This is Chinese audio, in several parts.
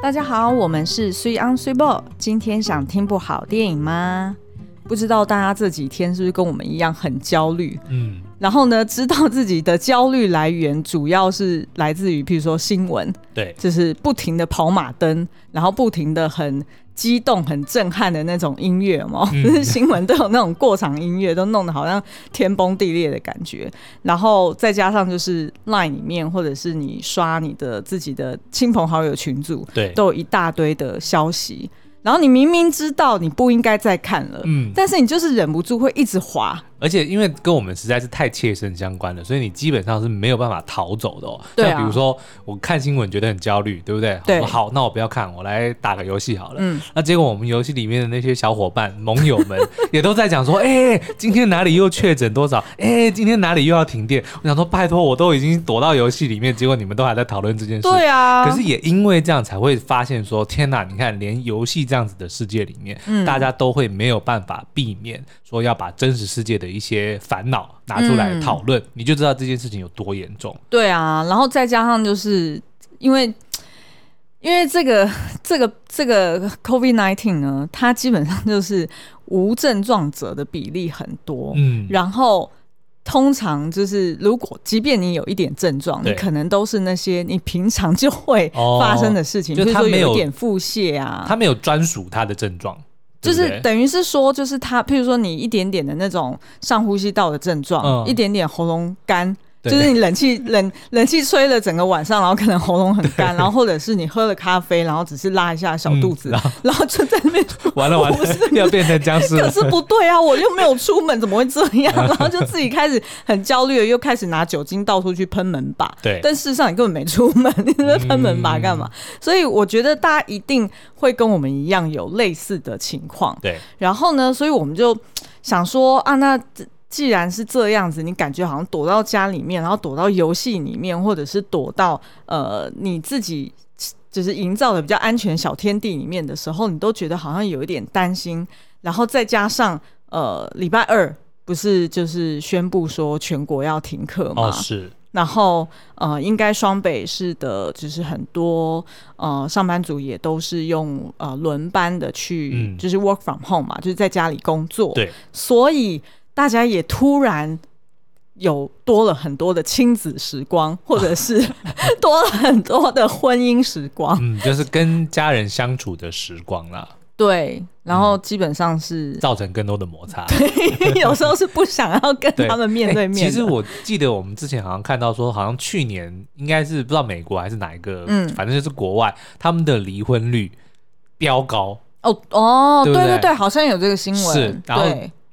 大家好，我们是水 on 水 ball。今天想听部好电影吗？不知道大家这几天是不是跟我们一样很焦虑？然后呢，知道自己的焦虑来源主要是来自于，譬如说新闻，对，就是不停的跑马灯，然后不停的很激动、很震撼的那种音乐嘛，就、嗯、是新闻都有那种过场音乐，都弄得好像天崩地裂的感觉。然后再加上就是 Line 里面，或者是你刷你的自己的亲朋好友群组，对，都有一大堆的消息。然后你明明知道你不应该再看了，嗯，但是你就是忍不住会一直滑。而且因为跟我们实在是太切身相关了，所以你基本上是没有办法逃走的哦。对啊。像比如说，我看新闻觉得很焦虑，对不对？对。好，那我不要看，我来打个游戏好了。嗯。那结果我们游戏里面的那些小伙伴、盟友们 也都在讲说：“哎、欸，今天哪里又确诊多少？哎、欸，今天哪里又要停电？”我想说，拜托，我都已经躲到游戏里面，结果你们都还在讨论这件事。对啊。可是也因为这样，才会发现说：“天哪，你看，连游戏这样子的世界里面，嗯、大家都会没有办法避免说要把真实世界的一些烦。”恼拿出来讨论，嗯，你就知道这件事情有多严重。对啊，然后再加上就是因为因为这个 这个这个 COVID-19 呢，它基本上就是无症状者的比例很多。嗯，然后通常就是如果即便你有一点症状，你可能都是那些你平常就会发生的事情，哦，就是说有一点腹泻啊，他没有专属他的症状。就是等于是说，就是他，譬如说你一点点的那种上呼吸道的症状，嗯，一点点喉咙干。就是你冷气冷冷气吹了整个晚上，然后可能喉咙很干，然后或者是你喝了咖啡，然后只是拉一下小肚子，嗯、然，后然后就在那边 完了完了，要变成僵尸。可是不对啊，我又没有出门，怎么会这样？然后就自己开始很焦虑，又开始拿酒精到处去喷门把。对，但事实上你根本没出门，你在喷门把干嘛、嗯？所以我觉得大家一定会跟我们一样有类似的情况。对，然后呢，所以我们就想说啊，那。既然是这样子，你感觉好像躲到家里面，然后躲到游戏里面，或者是躲到呃你自己就是营造的比较安全小天地里面的时候，你都觉得好像有一点担心。然后再加上呃礼拜二不是就是宣布说全国要停课吗？哦，是。然后呃应该双北市的就是很多呃上班族也都是用呃轮班的去，嗯，就是 work from home 嘛，就是在家里工作。对，所以。大家也突然有多了很多的亲子时光，或者是 多了很多的婚姻时光，嗯，就是跟家人相处的时光啦。对，然后基本上是、嗯、造成更多的摩擦。对，有时候是不想要跟他们面对面、欸。其实我记得我们之前好像看到说，好像去年应该是不知道美国还是哪一个，嗯，反正就是国外，他们的离婚率飙高。哦哦对对，对对对，好像有这个新闻。是，然后。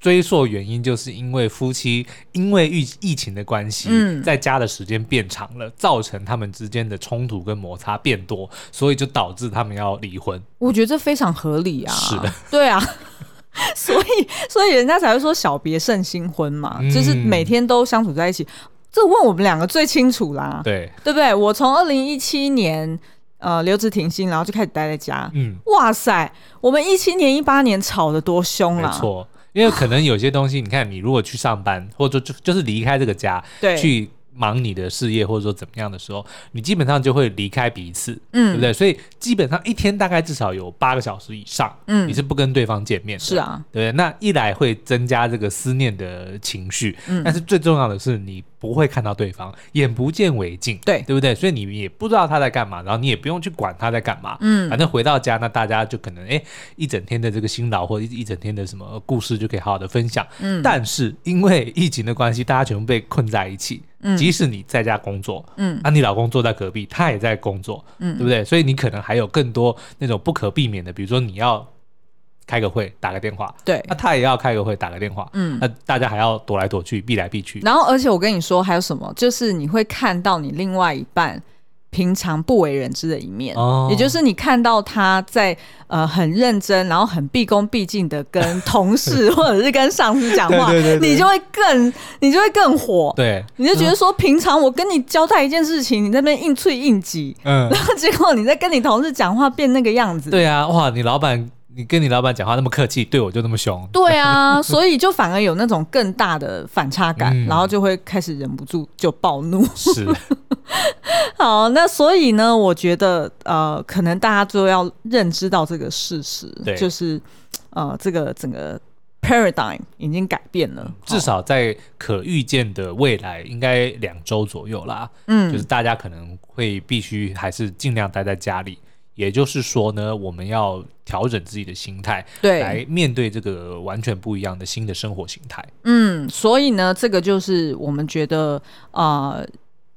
追溯原因，就是因为夫妻因为疫疫情的关系，嗯，在家的时间变长了，造成他们之间的冲突跟摩擦变多，所以就导致他们要离婚。我觉得这非常合理啊。是的，对啊，所以所以人家才会说小别胜新婚嘛，嗯，就是每天都相处在一起。这问我们两个最清楚啦，对对不对？我从二零一七年呃留职停薪，然后就开始待在家，嗯，哇塞，我们一七年一八年吵得多凶啊，没错。因为可能有些东西，你看，你如果去上班，或者就就是离开这个家，对，去忙你的事业，或者说怎么样的时候，你基本上就会离开彼此，嗯，对不对？所以基本上一天大概至少有八个小时以上，嗯，你是不跟对方见面的，是啊，对不对？那一来会增加这个思念的情绪，嗯，但是最重要的是你。不会看到对方，眼不见为净，对对不对？所以你也不知道他在干嘛，然后你也不用去管他在干嘛，嗯，反正回到家，那大家就可能哎，一整天的这个辛劳或者一整天的什么故事就可以好好的分享，嗯。但是因为疫情的关系，大家全部被困在一起，嗯，即使你在家工作，嗯，啊，你老公坐在隔壁，他也在工作，嗯，对不对？所以你可能还有更多那种不可避免的，比如说你要。开个会，打个电话，对，那他也要开个会，打个电话，嗯，那大家还要躲来躲去，避来避去。然后，而且我跟你说，还有什么？就是你会看到你另外一半平常不为人知的一面，哦，也就是你看到他在呃很认真，然后很毕恭毕敬的跟同事 或者是跟上司讲话，对对对对，你就会更你就会更火，对，你就觉得说，平常我跟你交代一件事情，你在那边硬脆硬挤，嗯，然后结果你在跟你同事讲话变那个样子，对啊，哇，你老板。你跟你老板讲话那么客气，对我就那么凶。对啊，所以就反而有那种更大的反差感，嗯、然后就会开始忍不住就暴怒。是。好，那所以呢，我觉得呃，可能大家就要认知到这个事实，就是呃，这个整个 paradigm 已经改变了，至少在可预见的未来，应该两周左右啦。嗯，就是大家可能会必须还是尽量待在家里。也就是说呢，我们要调整自己的心态，对，来面对这个完全不一样的新的生活形态。嗯，所以呢，这个就是我们觉得，呃，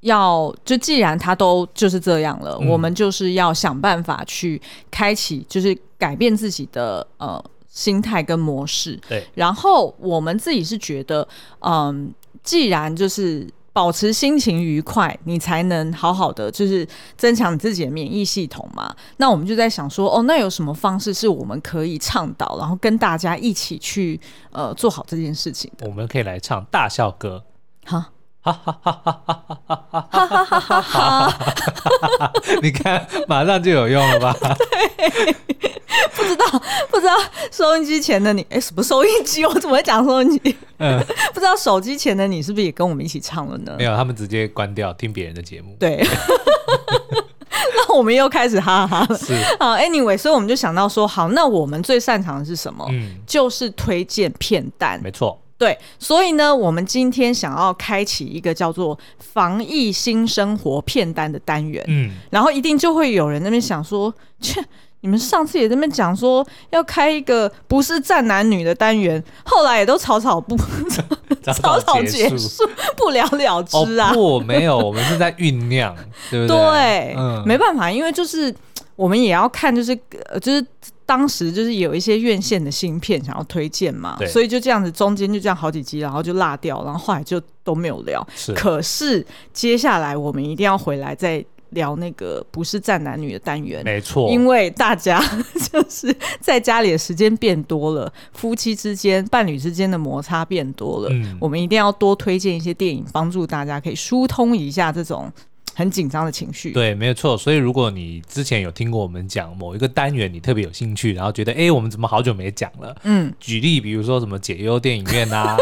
要就既然他都就是这样了，嗯，我们就是要想办法去开启，就是改变自己的呃心态跟模式。对，然后我们自己是觉得，嗯，呃，既然就是。保持心情愉快，你才能好好的就是增强你自己的免疫系统嘛。那我们就在想说，哦，那有什么方式是我们可以倡导，然后跟大家一起去呃做好这件事情的？我们可以来唱大笑歌，哈，哈哈哈哈哈哈哈哈哈哈哈！你看，马上就有用了吧？对。不知道，不知道收音机前的你，哎，什么收音机？我怎么会讲收音机？嗯，不知道手机前的你是不是也跟我们一起唱了呢？没有，他们直接关掉听别人的节目。对，那我们又开始哈哈哈了。是好，Anyway，所以我们就想到说，好，那我们最擅长的是什么？嗯，就是推荐片单。没错，对，所以呢，我们今天想要开启一个叫做“防疫新生活”片单的单元。嗯，然后一定就会有人那边想说，切。你们上次也在那边讲说要开一个不是战男女的单元，后来也都草草不 草草结束，不了了之啊！哦、不，没有，我们是在酝酿，对不对？对，嗯，没办法，因为就是我们也要看，就是呃就是当时就是有一些院线的新片想要推荐嘛，所以就这样子，中间就这样好几集，然后就落掉，然后后来就都没有聊。是，可是接下来我们一定要回来再。聊那个不是战男女的单元，没错，因为大家就是在家里的时间变多了，夫妻之间、伴侣之间的摩擦变多了，嗯，我们一定要多推荐一些电影，帮助大家可以疏通一下这种。很紧张的情绪，对，没有错。所以如果你之前有听过我们讲某一个单元，你特别有兴趣，然后觉得哎，我们怎么好久没讲了？嗯，举例，比如说什么解忧电影院啊，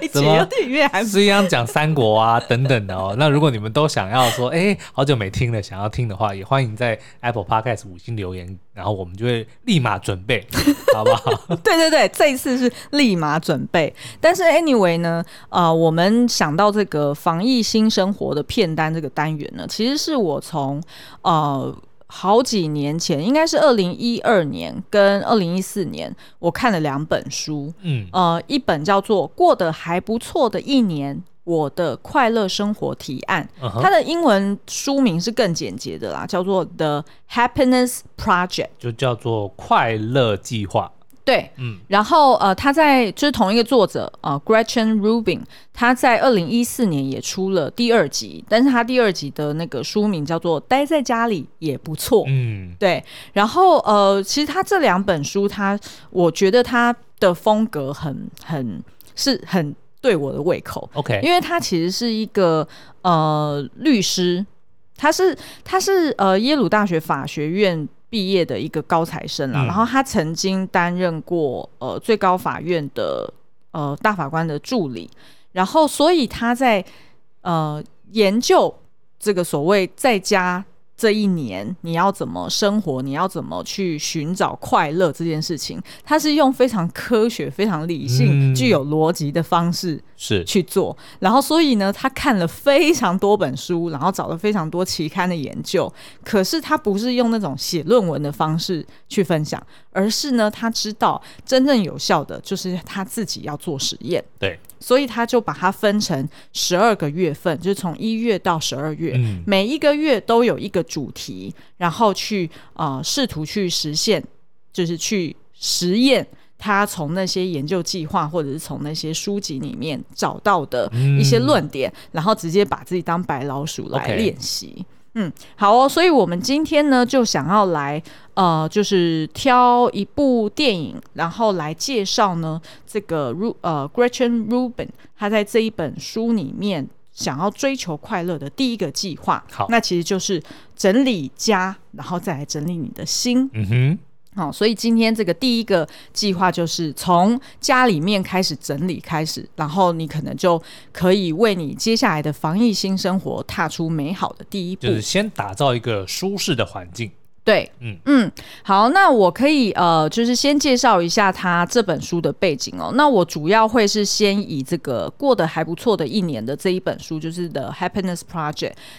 对，解忧电影院还是一样讲三国啊等等的哦。那如果你们都想要说，哎，好久没听了，想要听的话，也欢迎在 Apple Podcast 五星留言。然后我们就会立马准备，好不好？对对对，这一次是立马准备。但是 anyway 呢，呃，我们想到这个防疫新生活的片单这个单元呢，其实是我从呃好几年前，应该是二零一二年跟二零一四年，我看了两本书，嗯，呃，一本叫做《过得还不错的一年》。我的快乐生活提案，uh. 它的英文书名是更简洁的啦，叫做 The Happiness Project，就叫做快乐计划。对，嗯，然后呃，他在就是同一个作者呃，Gretchen Rubin，他在二零一四年也出了第二集，但是他第二集的那个书名叫做《待在家里也不错》。嗯，对。然后呃，其实他这两本书，他我觉得他的风格很很是很。对我的胃口，OK，因为他其实是一个呃律师，他是他是呃耶鲁大学法学院毕业的一个高材生啊、嗯，然后他曾经担任过呃最高法院的呃大法官的助理，然后所以他在呃研究这个所谓在家。这一年你要怎么生活？你要怎么去寻找快乐这件事情？他是用非常科学、非常理性、嗯、具有逻辑的方式是去做。然后，所以呢，他看了非常多本书，然后找了非常多期刊的研究。可是他不是用那种写论文的方式去分享，而是呢，他知道真正有效的就是他自己要做实验。对。所以他就把它分成十二个月份，就是从一月到十二月，嗯，每一个月都有一个主题，然后去呃试图去实现，就是去实验他从那些研究计划或者是从那些书籍里面找到的一些论点，嗯，然后直接把自己当白老鼠来练习。Okay. 嗯，好哦，所以我们今天呢就想要来，呃，就是挑一部电影，然后来介绍呢这个 Ru 呃 Gretchen Rubin 他在这一本书里面想要追求快乐的第一个计划。好，那其实就是整理家，然后再来整理你的心。嗯哼。好，所以今天这个第一个计划就是从家里面开始整理开始，然后你可能就可以为你接下来的防疫新生活踏出美好的第一步，就是先打造一个舒适的环境。对，嗯嗯，好，那我可以呃，就是先介绍一下他这本书的背景哦。那我主要会是先以这个过得还不错的一年的这一本书，就是《The Happiness Project》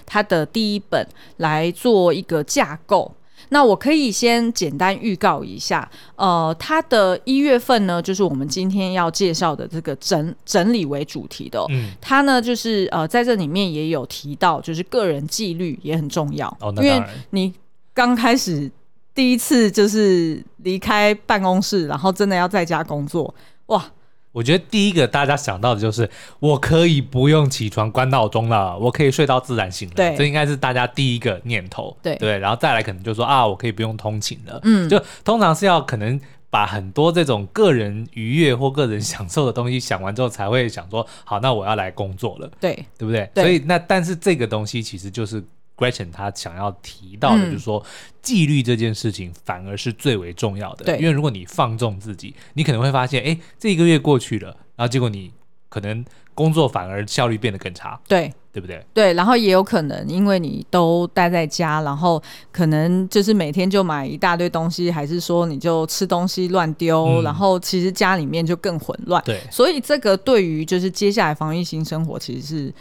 它的第一本来做一个架构。那我可以先简单预告一下，呃，它的一月份呢，就是我们今天要介绍的这个整整理为主题的、哦。嗯，它呢就是呃在这里面也有提到，就是个人纪律也很重要，哦、因为你。刚开始第一次就是离开办公室，然后真的要在家工作，哇！我觉得第一个大家想到的就是我可以不用起床关闹钟了，我可以睡到自然醒了。对，这应该是大家第一个念头。对对，然后再来可能就说啊，我可以不用通勤了。嗯，就通常是要可能把很多这种个人愉悦或个人享受的东西想完之后，才会想说好，那我要来工作了。对，对不对？对，所以那但是这个东西其实就是。Gretchen 他想要提到的，就是说纪律这件事情反而是最为重要的。对，因为如果你放纵自己，你可能会发现，哎，这一个月过去了，然后结果你可能工作反而效率变得更差。对，对不对？对，然后也有可能因为你都待在家，然后可能就是每天就买一大堆东西，还是说你就吃东西乱丢，嗯、然后其实家里面就更混乱。对，所以这个对于就是接下来防疫新生活其实是。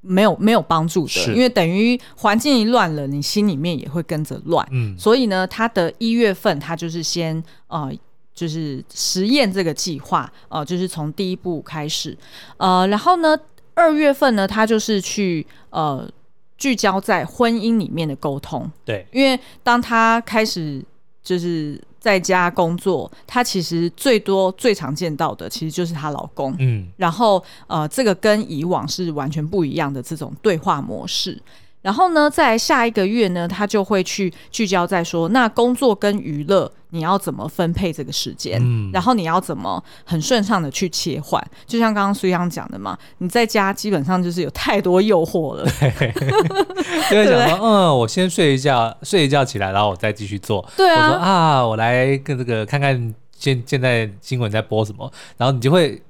没有没有帮助的，因为等于环境一乱了，你心里面也会跟着乱。嗯，所以呢，他的一月份他就是先呃，就是实验这个计划，呃，就是从第一步开始，呃，然后呢，二月份呢，他就是去呃聚焦在婚姻里面的沟通。对，因为当他开始就是。在家工作，她其实最多最常见到的，其实就是她老公。嗯，然后呃，这个跟以往是完全不一样的这种对话模式。然后呢，在下一个月呢，他就会去聚焦在说，那工作跟娱乐你要怎么分配这个时间？嗯，然后你要怎么很顺畅的去切换？就像刚刚苏央讲的嘛，你在家基本上就是有太多诱惑了，对，就会想说，嗯，我先睡一觉，睡一觉起来，然后我再继续做。对啊，我说啊，我来跟这个看看现现在新闻在播什么，然后你就会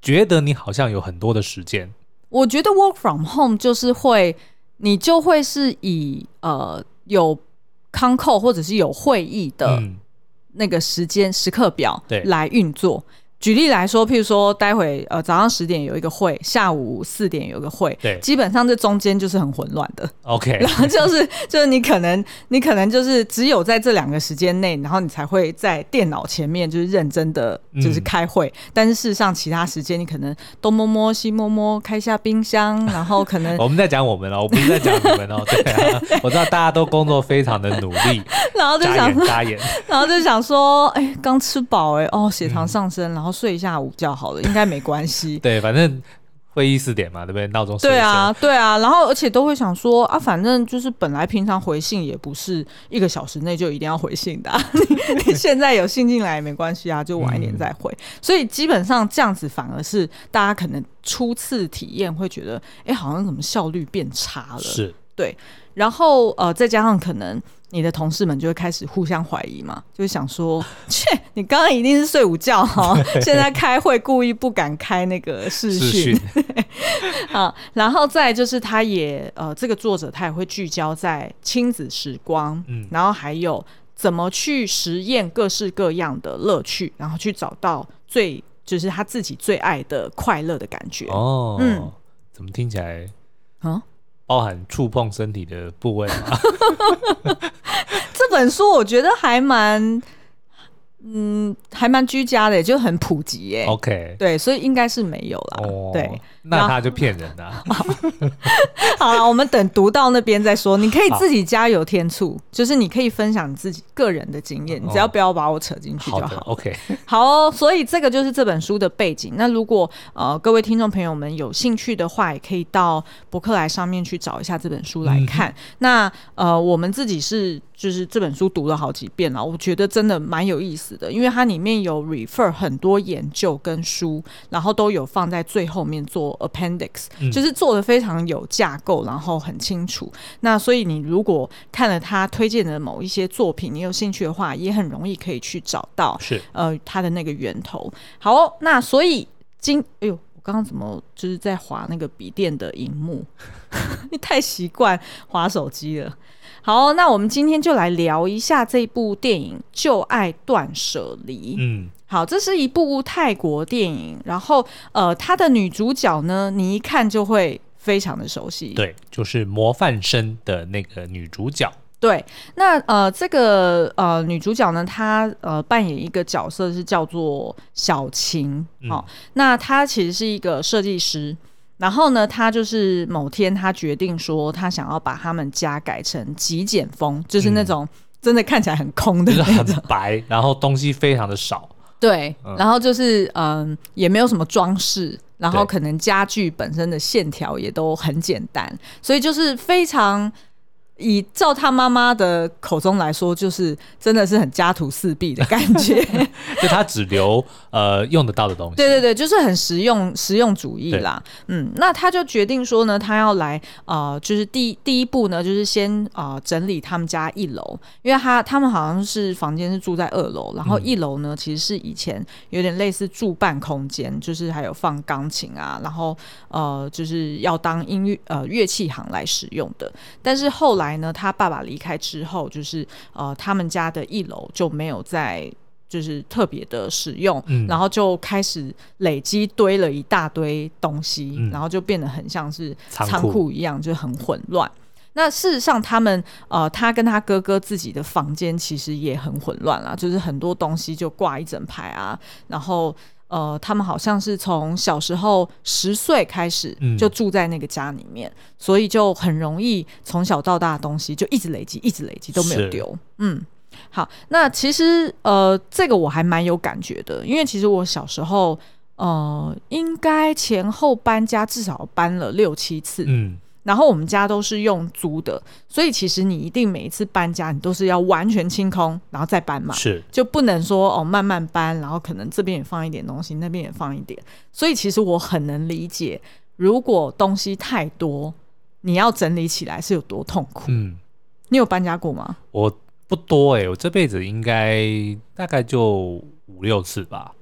觉得你好像有很多的时间。我觉得 work from home 就是会。你就会是以呃有 con call 或者是有会议的那个时间时刻表来运作。举例来说，譬如说，待会呃早上十点有一个会，下午四点有一个会，对，基本上这中间就是很混乱的。OK，然后就是就是你可能你可能就是只有在这两个时间内，然后你才会在电脑前面就是认真的就是开会，嗯、但是事实上其他时间你可能东摸摸西摸摸，开下冰箱，然后可能我们在讲我们哦，我不是在讲你们哦，对啊，我知道大家都工作非常的努力，然后就想眨眼，然后就想说，哎，刚吃饱哎，哦，血糖上升，嗯、然后。睡一下午觉好了，应该没关系。对，反正会议四点嘛，对不对？闹钟对啊，对啊。然后而且都会想说啊，反正就是本来平常回信也不是一个小时内就一定要回信的，啊，你现在有信进来也没关系啊，就晚一点再回。嗯、所以基本上这样子反而是大家可能初次体验会觉得，哎，好像怎么效率变差了？是对。然后呃，再加上可能。你的同事们就会开始互相怀疑嘛，就会想说，切，你刚刚一定是睡午觉哈，现在开会故意不敢开那个视讯，啊，然后再就是他也呃，这个作者他也会聚焦在亲子时光，嗯，然后还有怎么去实验各式各样的乐趣，然后去找到最就是他自己最爱的快乐的感觉。哦，嗯，怎么听起来啊？包含触碰身体的部位吗？这本书我觉得还蛮。嗯，还蛮居家的，就很普及耶。OK，对，所以应该是没有啦。哦，对，那他就骗人的。好了，我们等读到那边再说。你可以自己加油添醋，就是你可以分享你自己个人的经验，你只要不要把我扯进去就好。OK，好哦。所以这个就是这本书的背景。那如果呃各位听众朋友们有兴趣的话，也可以到博客来上面去找一下这本书来看。那呃，我们自己是。就是这本书读了好几遍了，我觉得真的蛮有意思的，因为它里面有 refer 很多研究跟书，然后都有放在最后面做做 appendix，、嗯、就是做的非常有架构，然后很清楚。那所以你如果看了他推荐的某一些作品，你有兴趣的话，也很容易可以去找到是呃他的那个源头。好、哦，那所以今哎呦，我刚刚怎么就是在划那个笔电的荧幕？你太习惯划手机了。好，那我们今天就来聊一下这部电影《旧爱断舍离》。嗯，好，这是一部泰国电影，然后呃，它的女主角呢，你一看就会非常的熟悉。对，就是模范生的那个女主角。对，那呃，这个呃女主角呢，她呃扮演一个角色是叫做小晴。好、嗯哦，那她其实是一个设计师。然后呢，她就是某天，她决定说，她想要把他们家改成极简风，就是那种真的看起来很空的那种，就是很白，然后东西非常的少。对，嗯、然后就是嗯，也没有什么装饰，然后可能家具本身的线条也都很简单，所以就是非常。以照他妈妈的口中来说，就是真的是很家徒四壁的感觉，就他只留呃用得到的东西。对对对，就是很实用实用主义啦。嗯，那他就决定说呢，他要来呃，就是第第一步呢，就是先啊、呃、整理他们家一楼，因为他他们好像是房间是住在二楼，然后一楼呢、嗯、其实是以前有点类似住办空间，就是还有放钢琴啊，然后呃就是要当音乐呃乐器行来使用的，但是后来。来呢，他爸爸离开之后，就是呃，他们家的一楼就没有再就是特别的使用，嗯，然后就开始累积堆了一大堆东西，嗯，然后就变得很像是仓库一样，就很混乱。那事实上，他们呃，他跟他哥哥自己的房间其实也很混乱啦，就是很多东西就挂一整排啊，然后。呃，他们好像是从小时候十岁开始就住在那个家里面，嗯、所以就很容易从小到大的东西就一直累积，一直累积都没有丢。嗯，好，那其实呃，这个我还蛮有感觉的，因为其实我小时候呃，应该前后搬家至少搬了六七次。嗯。然后我们家都是用租的，所以其实你一定每一次搬家，你都是要完全清空，然后再搬嘛，是就不能说哦慢慢搬，然后可能这边也放一点东西，那边也放一点。所以其实我很能理解，如果东西太多，你要整理起来是有多痛苦。嗯，你有搬家过吗？我不多哎、欸，我这辈子应该大概就五六次吧，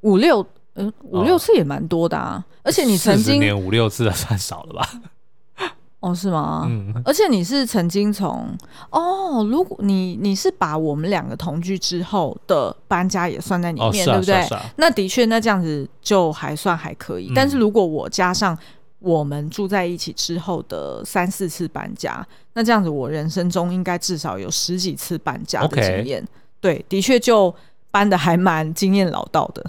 五六嗯五六次也蛮多的啊，哦、而且你曾经年五六次算少了吧？哦，是吗？嗯，而且你是曾经从哦，如果你你是把我们两个同居之后的搬家也算在里面，哦啊、对不对？啊啊、那的确，那这样子就还算还可以。嗯、但是如果我加上我们住在一起之后的三四次搬家，那这样子我人生中应该至少有十几次搬家的经验。对，的确就搬的还蛮经验老道的。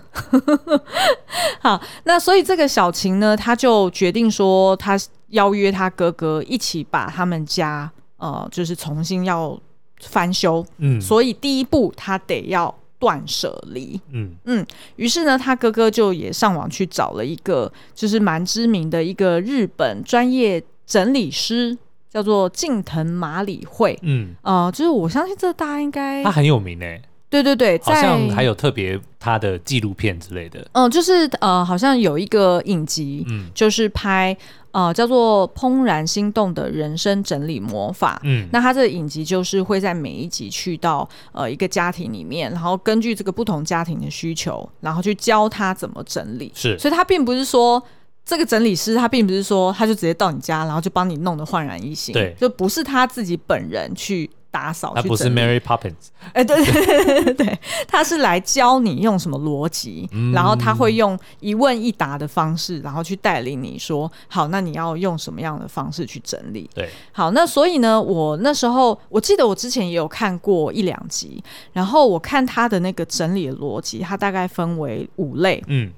好，那所以这个小晴呢，他就决定说他。邀约他哥哥一起把他们家呃，就是重新要翻修，嗯，所以第一步他得要断舍离，嗯。嗯，于是呢，他哥哥就也上网去找了一个就是蛮知名的一个日本专业整理师，叫做近藤麻里惠，嗯。呃，就是我相信这大家应该他很有名诶。对对对，好像还有特别他的纪录片之类的。嗯，就是呃，好像有一个影集，嗯，就是拍呃叫做《怦然心动的人生整理魔法》。嗯，那他这个影集就是会在每一集去到呃一个家庭里面，然后根据这个不同家庭的需求，然后去教他怎么整理。是，所以他并不是说这个整理师，他并不是说他就直接到你家，然后就帮你弄得焕然一新。对，就不是他自己本人去。打扫，他不是 Mary Poppins，哎，对 对对对对，他是来教你用什么逻辑，嗯、然后他会用一问一答的方式，然后去带领你说，好，那你要用什么样的方式去整理？对，好，那所以呢，我那时候我记得我之前也有看过一两集，然后我看他的那个整理的逻辑，他大概分为五类，嗯，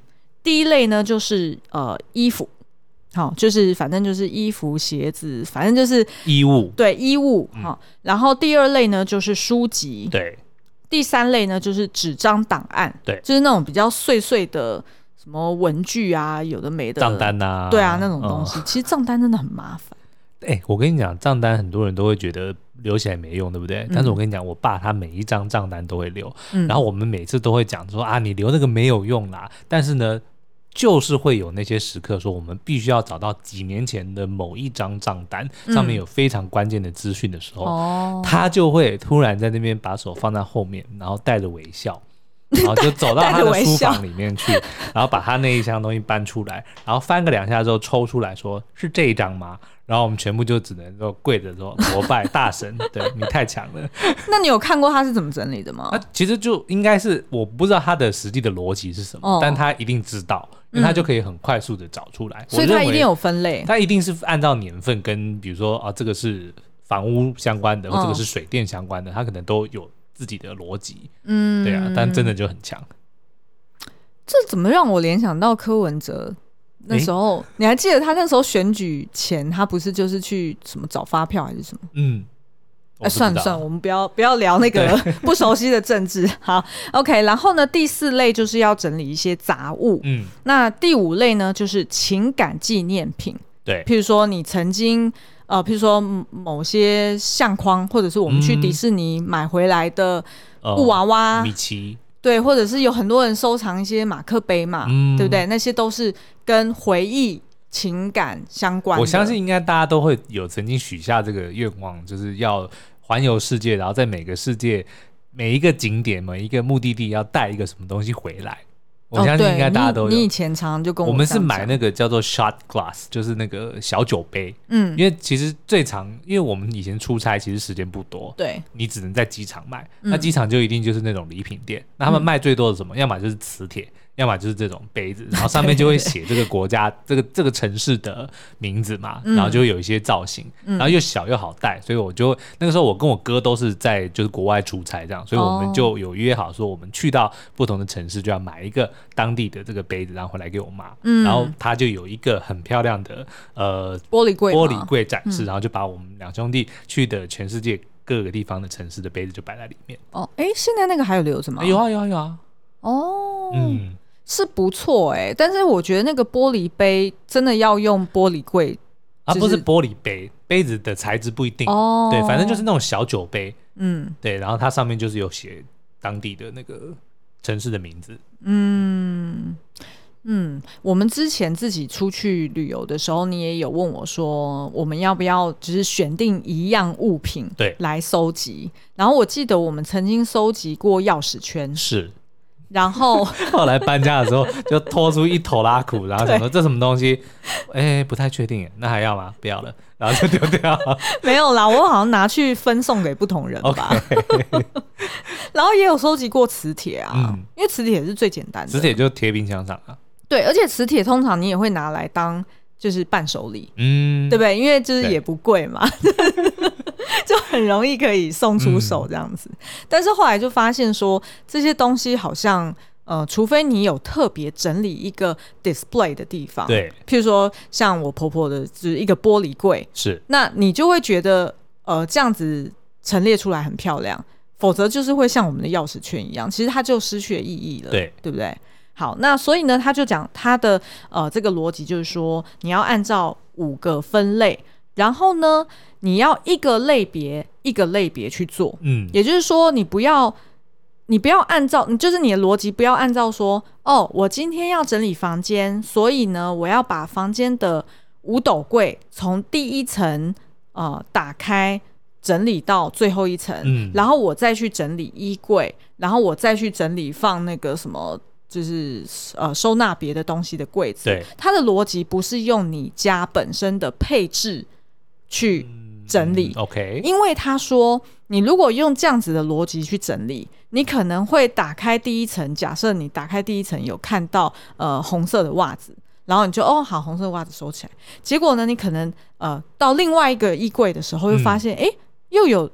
第一类呢就是呃衣服。好、哦，就是反正就是衣服、鞋子，反正就是衣物。对，衣物。好、然后第二类呢就是书籍。对。第三类呢就是纸张档案。对。就是那种比较碎碎的什么文具啊，有的没的。账单啊。对啊，那种东西，哦、其实账单真的很麻烦。哎、欸，我跟你讲，账单很多人都会觉得留起来没用，对不对？嗯、但是我跟你讲，我爸他每一张账单都会留，嗯、然后我们每次都会讲说啊，你留那个没有用啦。但是呢。就是会有那些时刻，说我们必须要找到几年前的某一张账单上面有非常关键的资讯的时候，哦，他就会突然在那边把手放在后面，然后带着微笑，然后就走到他的书房里面去，然后把他那一箱东西搬出来，然后翻个两下之后抽出来说：“是这一张吗？”然后我们全部就只能说跪着说膜拜大神，对你太强了。那你有看过他是怎么整理的吗？那其实就应该是我不知道他的实际的逻辑是什么，哦、但他一定知道，因为他就可以很快速的找出来。所以他一定有分类，他一定是按照年份跟比如说啊，这个是房屋相关的，或这个是水电相关的，他可能都有自己的逻辑。嗯，对啊，但真的就很强。这怎么让我联想到柯文哲？那时候、欸、你还记得他那时候选举前，他不是就是去什么找发票还是什么？嗯，哎、欸，算了算了，我们不要不要聊那个 不熟悉的政治。好，OK。然后呢，第四类就是要整理一些杂物。嗯，那第五类呢，就是情感纪念品。对，譬如说你曾经呃，譬如说某些相框，或者是我们去迪士尼买回来的布娃娃、米奇。对，或者是有很多人收藏一些马克杯嘛，嗯、对不对？那些都是跟回忆、情感相关的。我相信应该大家都会有曾经许下这个愿望，就是要环游世界，然后在每个世界每一个景点、每一个目的地要带一个什么东西回来。我相信应该大家都有。你以前常常就跟我，我们是买那个叫做 shot glass，就是那个小酒杯。嗯，因为其实最常，因为我们以前出差其实时间不多，对，你只能在机场买。那机场就一定就是那种礼品店，那他们卖最多的什么？要么就是磁铁。要么就是这种杯子，然后上面就会写这个国家、这个这个城市的名字嘛，然后就会有一些造型，然后又小又好带，所以我就那个时候我跟我哥都是在就是国外出差这样，所以我们就有约好说，我们去到不同的城市就要买一个当地的这个杯子，然后回来给我妈，然后他就有一个很漂亮的呃玻璃柜玻璃柜展示，然后就把我们两兄弟去的全世界各个地方的城市的杯子就摆在里面。哦，哎，现在那个还有留着吗？有啊有啊有啊。哦，嗯。是不错哎、欸，但是我觉得那个玻璃杯真的要用玻璃柜，啊，不是玻璃杯，杯子的材质不一定哦。对，反正就是那种小酒杯，嗯，对，然后它上面就是有写当地的那个城市的名字。嗯嗯，我们之前自己出去旅游的时候，你也有问我说，我们要不要只是选定一样物品对来收集？然后我记得我们曾经收集过钥匙圈，是。然后 后来搬家的时候，就拖出一头拉苦，然后想说这什么东西？哎对，不太确定，那还要吗？不要了，然后就丢掉。没有啦，我好像拿去分送给不同人吧。然后也有收集过磁铁啊，嗯、因为磁铁是最简单的。磁铁就贴冰箱上啊。对，而且磁铁通常你也会拿来当就是伴手礼，嗯，对不对？因为就是也不贵嘛。就很容易可以送出手这样子，嗯、但是后来就发现说这些东西好像呃，除非你有特别整理一个 display 的地方，对，譬如说像我婆婆的就是一个玻璃柜，是，那你就会觉得呃这样子陈列出来很漂亮，否则就是会像我们的钥匙圈一样，其实它就失去了意义了，对，对不对？好，那所以呢，他就讲他的呃这个逻辑就是说，你要按照五个分类。然后呢，你要一个类别一个类别去做，嗯，也就是说，你不要，你不要按照，就是你的逻辑不要按照说，哦，我今天要整理房间，所以呢，我要把房间的五斗柜从第一层呃打开整理到最后一层，嗯，然后我再去整理衣柜，然后我再去整理放那个什么，就是呃收纳别的东西的柜子，对，它的逻辑不是用你家本身的配置。去整理，嗯，OK，因为他说，你如果用这样子的逻辑去整理，你可能会打开第一层，假设你打开第一层有看到呃红色的袜子，然后你就哦好，红色的袜子收起来，结果呢，你可能呃到另外一个衣柜的时候，又发现哎，嗯，又有。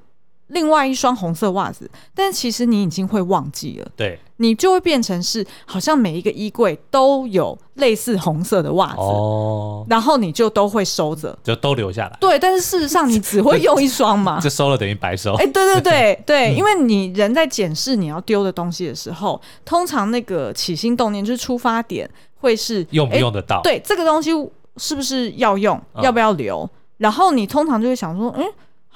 另外一双红色袜子，但其实你已经会忘记了，对，你就会变成是好像每一个衣柜都有类似红色的袜子，哦，然后你就都会收着，就都留下来。对，但是事实上你只会用一双嘛，这收了等于白收。哎，对对 对对，因为你人在检视你要丢的东西的时候，通常那个起心动念就是出发点会是用不用得到，对，这个东西是不是要用，要不要留，然后你通常就会想说，嗯。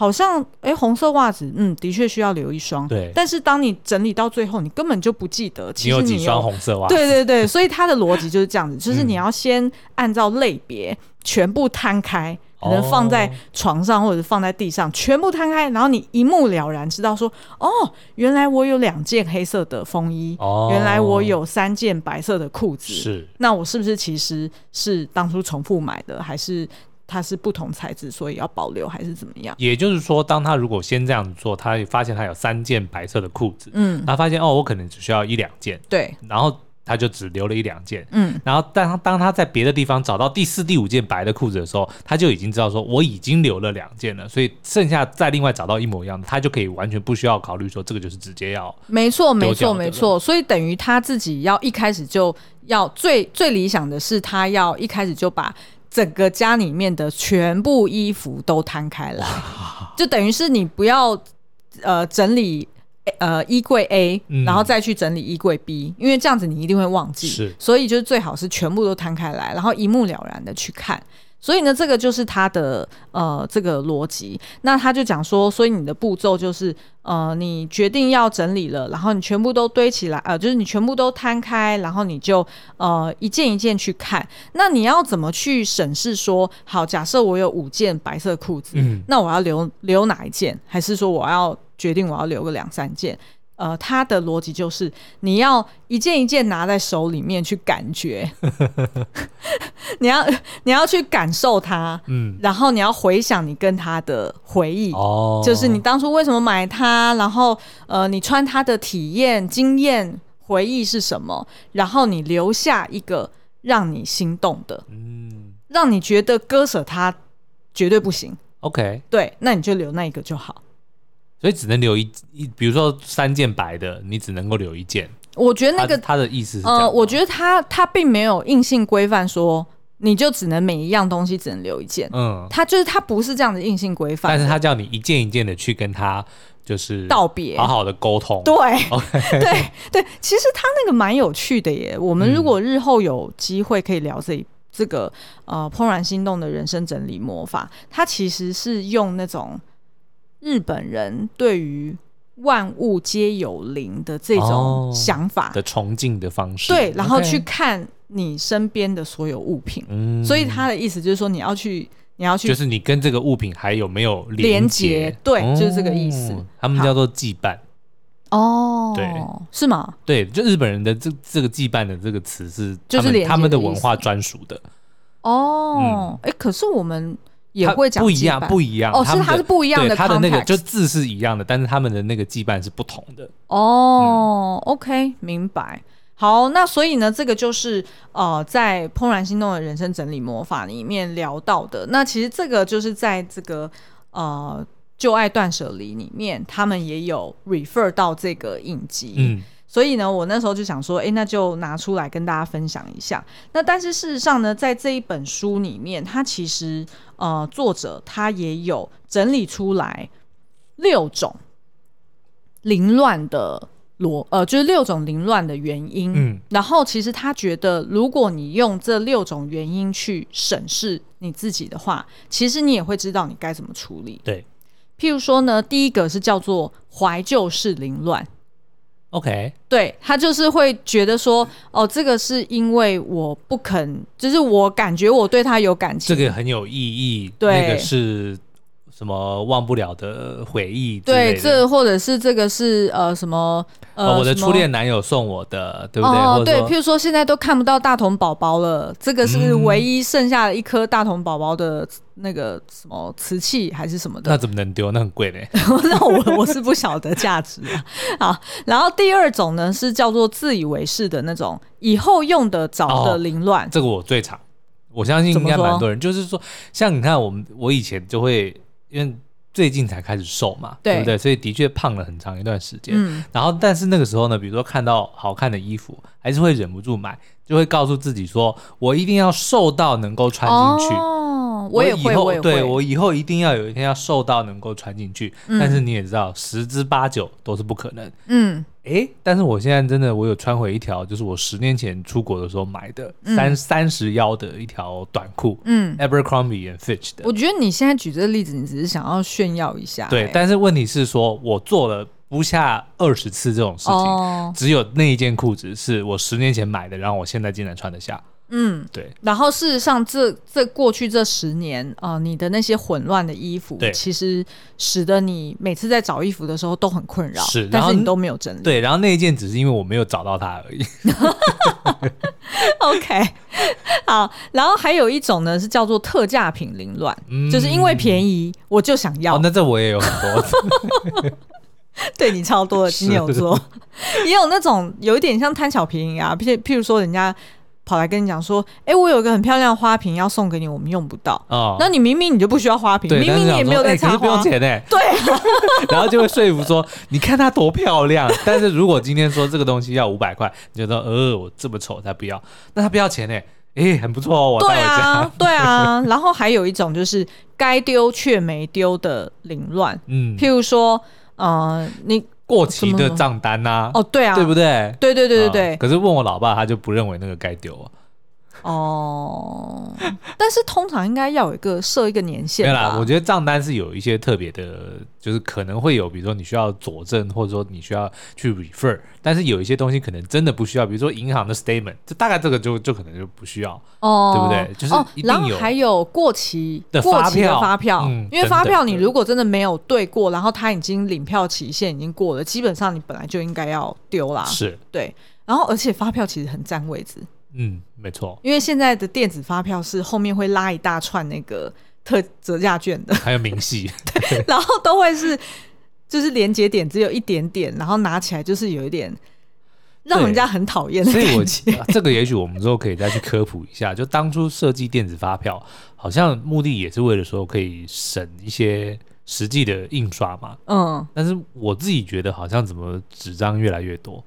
好像哎，红色袜子，嗯，的确需要留一双。对。但是当你整理到最后，你根本就不记得，其实你有，双红色袜子。对对对，所以它的逻辑就是这样子，就是你要先按照类别全部摊开。可能放在床上或者放在地上，哦、全部摊开，然后你一目了然知道说，哦，原来我有两件黑色的风衣，哦，原来我有三件白色的裤子，是，那我是不是其实是当初重复买的，还是它是不同材质，所以要保留，还是怎么样？也就是说，当他如果先这样子做，他发现他有三件白色的裤子，嗯，他发现哦，我可能只需要一两件，对，然后。他就只留了一两件，嗯，然后当当他在别的地方找到第四、第五件白的裤子的时候，他就已经知道说我已经留了两件了，所以剩下再另外找到一模一样的，他就可以完全不需要考虑说这个就是直接要没错没错没错，所以等于他自己要一开始就要最最理想的是他要一开始就把整个家里面的全部衣服都摊开来，就等于是你不要呃整理。呃，衣柜 A，然后再去整理衣柜 B，嗯，因为这样子你一定会忘记，所以就是最好是全部都摊开来，然后一目了然的去看。所以呢，这个就是他的呃这个逻辑。那他就讲说，所以你的步骤就是呃，你决定要整理了，然后你全部都堆起来，呃，就是你全部都摊开，然后你就呃一件一件去看。那你要怎么去审视说，好，假设我有五件白色裤子，嗯，那我要留留哪一件？还是说我要？决定我要留个两三件，呃，他的逻辑就是你要一件一件拿在手里面去感觉，你要你要去感受它，嗯，然后你要回想你跟他的回忆，哦，就是你当初为什么买它，然后呃，你穿它的体验、经验、回忆是什么，然后你留下一个让你心动的，嗯，让你觉得割舍它绝对不行，OK，对，那你就留那一个就好。所以只能留一一，比如说三件白的，你只能够留一件。我觉得那个他，他的意思是，呃，我觉得他他并没有硬性规范说，你就只能每一样东西只能留一件。嗯，他就是他不是这样的硬性规范，但是他叫你一件一件的去跟他就是道别，好好的沟通。对、对对，其实他那个蛮有趣的耶。我们如果日后有机会可以聊这这个呃怦然心动的人生整理魔法，他其实是用那种。日本人对于万物皆有灵的这种想法、哦、的崇敬的方式，对，然后去看你身边的所有物品，嗯，所以他的意思就是说，你要去，你要去，就是你跟这个物品还有没有连接？对，就是这个意思。他们叫做羁绊。哦，对，是吗？对，就日本人的这这个羁绊的这个词是，就是他们的文化专属的。哦，哎、嗯，可是我们。也会讲不一样，不一样哦，是它是不一样的，它的那个就字是一样的，但是他们的那个羁绊是不同的。哦、嗯、，OK，明白。好，那所以呢，这个就是呃，在怦然心动的人生整理魔法里面聊到的。那其实这个就是在这个呃旧爱断舍离里面，他们也有 refer 到这个影集。嗯。所以呢，我那时候就想说，诶，那就拿出来跟大家分享一下。那但是事实上呢，在这一本书里面，它其实呃，作者他也有整理出来六种凌乱的逻，呃，就是六种凌乱的原因。嗯，然后其实他觉得，如果你用这六种原因去审视你自己的话，其实你也会知道你该怎么处理。对，譬如说呢，第一个是叫做怀旧式凌乱。OK，对，他就是会觉得说，哦，这个是因为我不肯，就是我感觉我对他有感情，这个很有意义，对，那个是。什么忘不了的回忆？对，这或者是这个是呃什么呃、哦，我的初恋男友送我的，对不对？哦，对，譬如说现在都看不到大同宝宝了，这个是唯一剩下的一颗大同宝宝的那个什么瓷器还是什么的？那怎么能丢？那很贵嘞。那 我我是不晓得价值啊。好，然后第二种呢是叫做自以为是的那种，以后用得着的凌乱。哦，这个我最常，我相信应该蛮多人，就是说，像你看我们，我以前就会。因为最近才开始瘦嘛，对，对不对？所以的确胖了很长一段时间。嗯，然后但是那个时候呢，比如说看到好看的衣服，还是会忍不住买，就会告诉自己说，我一定要瘦到能够穿进去。哦，我也会，我以后对我以后一定要有一天要瘦到能够穿进去。嗯，但是你也知道，十之八九都是不可能。嗯，哎，但是我现在真的我有穿回一条，就是我十年前出国的时候买的三三十腰的一条短裤，嗯，Abercrombie and Fitch 的。我觉得你现在举这个例子，你只是想要炫耀一下。对，但是问题是说，我做了不下二十次这种事情，哦、只有那一件裤子是我十年前买的，然后我现在竟然穿得下。嗯，对。然后事实上这，这这过去这十年啊、呃，你的那些混乱的衣服，其实使得你每次在找衣服的时候都很困扰。是，但是你都没有整理。对，然后那一件只是因为我没有找到它而已。OK，好。然后还有一种呢，是叫做特价品凌乱，嗯、就是因为便宜我就想要。哦、那这我也有很多。对你超多的金牛座，也有那种有一点像贪小便宜啊，譬譬如说人家。跑来跟你讲说，哎、欸，我有一个很漂亮的花瓶要送给你，我们用不到。哦，那你明明你就不需要花瓶，明明你也没有在插花，欸、不用钱哎。对、啊，然后就会说服说，你看它多漂亮。但是如果今天说这个东西要五百块，你觉得呃，我这么丑才不要，那他不要钱哎，哎、欸，很不错哦，我。对啊，对啊。然后还有一种就是该丢却没丢的凌乱，嗯，譬如说，呃，你。过期的账单呐、啊，哦，对啊，对不对？对对对对对、哦。可是问我老爸，他就不认为那个该丢啊。哦，但是通常应该要有一个设一个年限。对啦，我觉得账单是有一些特别的，就是可能会有，比如说你需要佐证，或者说你需要去 refer，但是有一些东西可能真的不需要，比如说银行的 statement，就大概这个就就可能就不需要，哦，对不对？就是。然后还有过期的发票，发票，嗯、因为发票你如果真的没有对过，然后他已经领票期限已经过了，基本上你本来就应该要丢啦。是对，然后而且发票其实很占位置。嗯，没错，因为现在的电子发票是后面会拉一大串那个特折价券的，还有明细，对，然后都会是就是连接点只有一点点，然后拿起来就是有一点让人家很讨厌的。所以我这个也许我们之后可以再去科普一下，就当初设计电子发票，好像目的也是为了说可以省一些实际的印刷嘛。嗯，但是我自己觉得好像怎么纸张越来越多。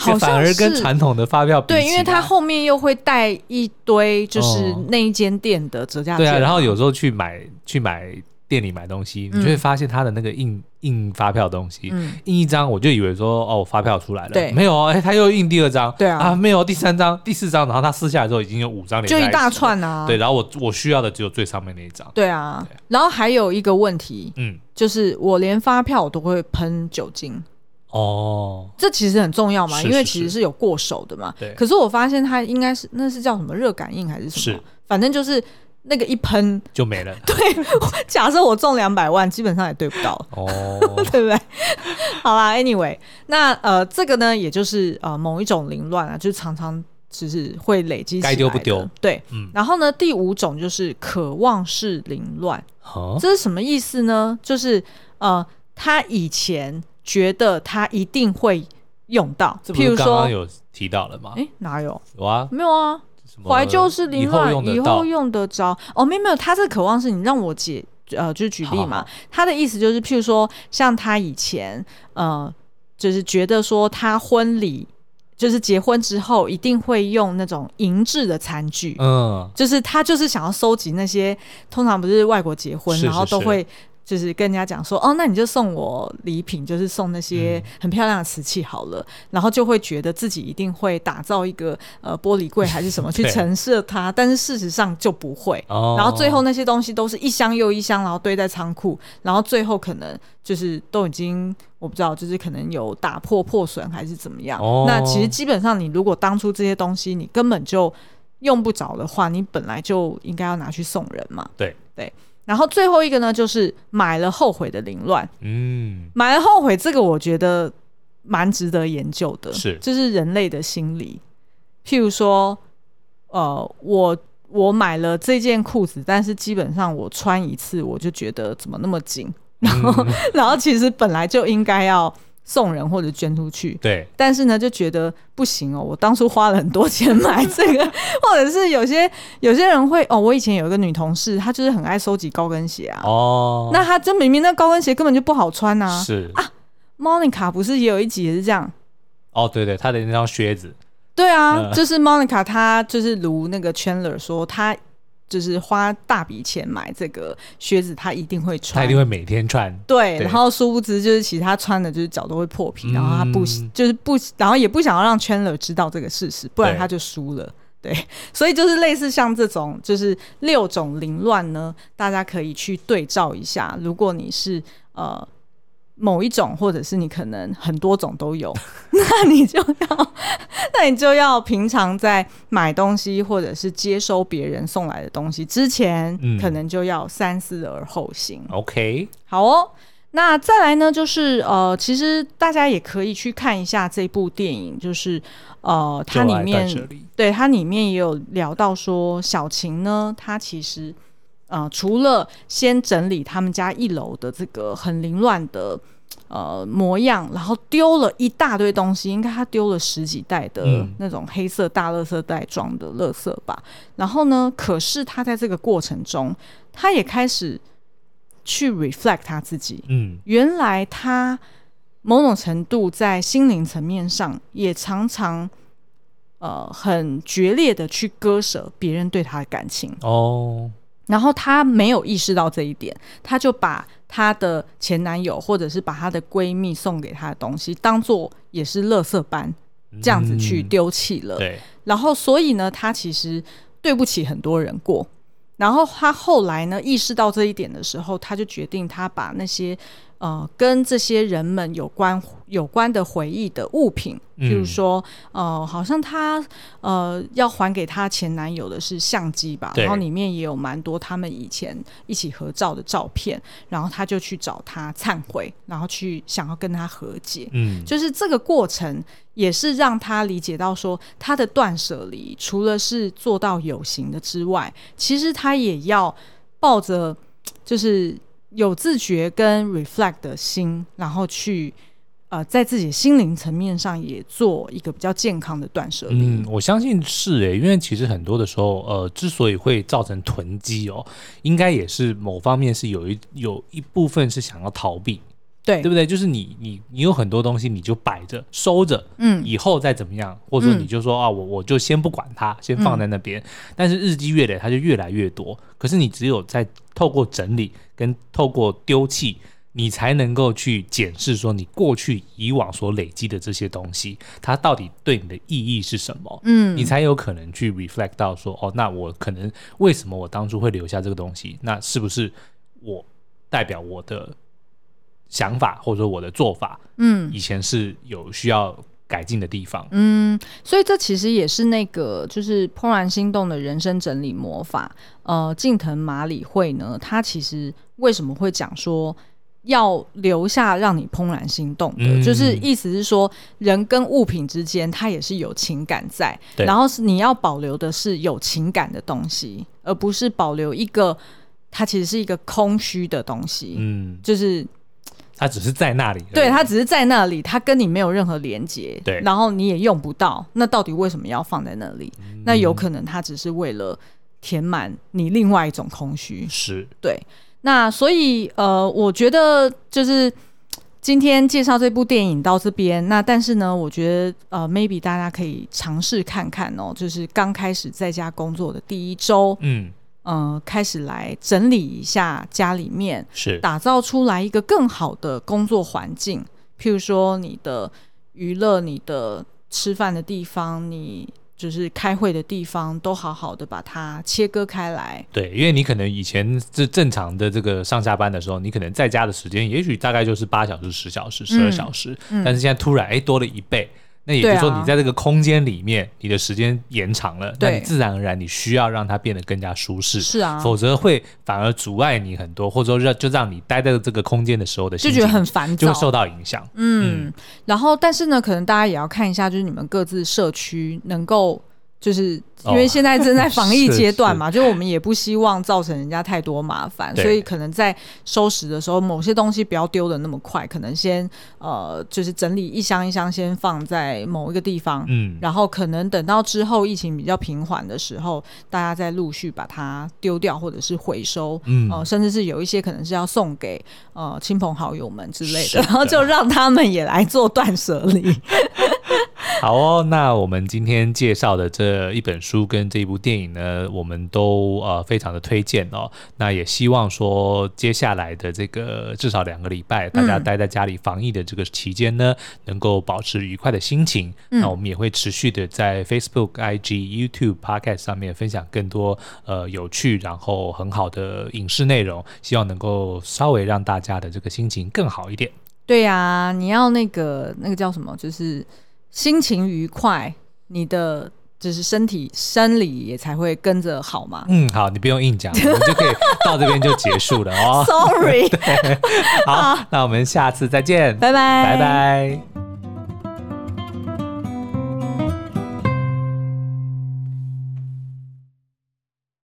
好反而跟传统的发票比对，因为它后面又会带一堆，就是那一间店的折价券。对啊，然后有时候去买去买店里买东西，你就会发现它的那个印印发票的东西，印一张我就以为说哦发票出来了，对，没有哎，他又印第二张，对啊，啊没有第三张、第四张，然后他撕下来之后已经有五张，就一大串啊。对，然后我我需要的只有最上面那一张。对啊，然后还有一个问题，嗯，就是我连发票我都会喷酒精。哦，这其实很重要嘛，是是是，因为其实是有过手的嘛。对。可是我发现它应该是那是叫什么热感应还是什么？反正就是那个一喷就没了。对。假设我中两百万，基本上也对不到。哦。对不对？好啦，Anyway，那呃，这个呢，也就是呃某一种凌乱啊，就是常常就是会累积起来。该丢不丢？对。嗯。然后呢，第五种就是渴望式凌乱。哦。这是什么意思呢？就是呃，他以前。觉得他一定会用到，譬如说，刚刚有提到了吗？哎，哪有？有啊，没有啊。怀旧是凌乱，以后用得着。哦，没有没有，他这个渴望是你让我解，呃，就是举例嘛。他的意思就是，譬如说，像他以前，呃，就是觉得说他婚礼，就是结婚之后一定会用那种银质的餐具，嗯，就是他就是想要收集那些，通常不是外国结婚，是是是，然后都会。就是跟人家讲说，哦，那你就送我礼品，就是送那些很漂亮的瓷器好了，嗯、然后就会觉得自己一定会打造一个呃玻璃柜还是什么 去陈设它，但是事实上就不会。哦、然后最后那些东西都是一箱又一箱，然后堆在仓库，然后最后可能就是都已经我不知道，就是可能有打破破损还是怎么样。哦、那其实基本上你如果当初这些东西你根本就用不着的话，你本来就应该要拿去送人嘛。对对。然后最后一个呢，就是买了后悔的凌乱。嗯，买了后悔这个，我觉得蛮值得研究的。是，这是人类的心理。譬如说，呃，我我买了这件裤子，但是基本上我穿一次，我就觉得怎么那么紧。然后，嗯、然后其实本来就应该要。送人或者捐出去，对，但是呢，就觉得不行哦。我当初花了很多钱买这个，或者是有些有些人会哦。我以前有一个女同事，她就是很爱收集高跟鞋啊。哦，那她这明明那高跟鞋根本就不好穿呐、啊。是啊，Monica 不是也有一集也是这样？哦，对对，她的那双靴子。对啊，嗯、就是 Monica，她就是如那个 Chandler 说，她就是花大笔钱买这个靴子，他一定会穿，他一定会每天穿。对，对然后殊不知就是其实他穿的就是脚都会破皮，嗯、然后他不就是不，然后也不想要让 Chandler 知道这个事实，不然他就输了。对，对，所以就是类似像这种就是六种凌乱呢，大家可以去对照一下。如果你是呃。某一种，或者是你可能很多种都有，那你就要，那你就要平常在买东西或者是接收别人送来的东西之前，嗯、可能就要三思而后行。OK，好哦。那再来呢，就是呃，其实大家也可以去看一下这部电影，就是呃，它里面对它里面也有聊到说，小晴呢，她其实。呃，除了先整理他们家一楼的这个很凌乱的呃模样，然后丢了一大堆东西，应该他丢了十几袋的那种黑色大垃圾袋装的垃圾吧。嗯、然后呢，可是他在这个过程中，他也开始去 reflect 他自己。嗯，原来他某种程度在心灵层面上也常常呃很决裂的去割舍别人对他的感情。哦。然后她没有意识到这一点，她就把她的前男友或者是把她的闺蜜送给她的东西当做也是垃圾般这样子去丢弃了。嗯、对。然后所以呢，她其实对不起很多人过。然后她后来呢意识到这一点的时候，她就决定她把那些。呃，跟这些人们有关有关的回忆的物品，譬如说，嗯、呃，好像她呃要还给她前男友的是相机吧，然后里面也有蛮多他们以前一起合照的照片，然后她就去找他忏悔，然后去想要跟他和解，嗯，就是这个过程也是让他理解到说，他的断舍离除了是做到有形的之外，其实他也要抱着就是。有自觉跟 reflect 的心，然后去呃，在自己心灵层面上也做一个比较健康的断舍离。嗯，我相信是诶，因为其实很多的时候，呃，之所以会造成囤积哦，应该也是某方面是有一有一部分是想要逃避。对，对不对？就是你，你，你有很多东西，你就摆着收着，嗯，以后再怎么样，或者说你就说、嗯、啊，我我就先不管它，先放在那边。嗯、但是日积月累，它就越来越多。可是你只有在透过整理跟透过丢弃，你才能够去检视说你过去以往所累积的这些东西，它到底对你的意义是什么？嗯，你才有可能去 reflect 到说，哦，那我可能为什么我当初会留下这个东西？那是不是我代表我的？想法或者说我的做法，嗯，以前是有需要改进的地方，嗯，所以这其实也是那个就是怦然心动的人生整理魔法，呃，近藤麻里惠呢，他其实为什么会讲说要留下让你怦然心动的，嗯、就是意思是说人跟物品之间它也是有情感在，对。然后是你要保留的是有情感的东西，而不是保留一个它其实是一个空虚的东西，嗯，就是。它只是在那里，对，它只是在那里，它跟你没有任何连接，对，然后你也用不到，那到底为什么要放在那里？嗯、那有可能它只是为了填满你另外一种空虚，是对。那所以呃，我觉得就是今天介绍这部电影到这边，那但是呢，我觉得呃，maybe 大家可以尝试看看哦，就是刚开始在家工作的第一周，嗯。呃，开始来整理一下家里面，是打造出来一个更好的工作环境。譬如说，你的娱乐、你的吃饭的地方、你就是开会的地方，都好好的把它切割开来。对，因为你可能以前是正常的这个上下班的时候，你可能在家的时间，也许大概就是八小时、十小时、十二小时，嗯嗯、但是现在突然哎多了一倍。那也就是说，你在这个空间里面，啊、你的时间延长了，那你自然而然你需要让它变得更加舒适，是啊，否则会反而阻碍你很多，或者说让就让你待在这个空间的时候的就觉得很烦躁，就会受到影响。嗯，嗯。然后但是呢，可能大家也要看一下，就是你们各自社区能够。就是因为现在正在防疫 阶段嘛，哦、就我们也不希望造成人家太多麻烦，所以可能在收拾的时候，某些东西不要丢的那么快，可能先呃，就是整理一箱一箱先放在某一个地方，嗯，然后可能等到之后疫情比较平缓的时候，大家再陆续把它丢掉或者是回收，嗯、呃，甚至是有一些可能是要送给呃亲朋好友们之类的，的。然后就让他们也来做断舍离。好哦，那我们今天介绍的这一本书跟这一部电影呢，我们都呃非常的推荐哦。那也希望说接下来的这个至少两个礼拜，大家待在家里防疫的这个期间呢，嗯、能够保持愉快的心情。嗯、那我们也会持续的在 Facebook、IG、YouTube、Podcast 上面分享更多呃有趣然后很好的影视内容，希望能够稍微让大家的这个心情更好一点。对呀、啊，你要那个那个叫什么？就是心情愉快，你的就是身体生理也才会跟着好嘛。嗯，好，你不用硬讲，我们就可以到这边就结束了哦。Sorry，好，好，那我们下次再见，拜拜，拜拜。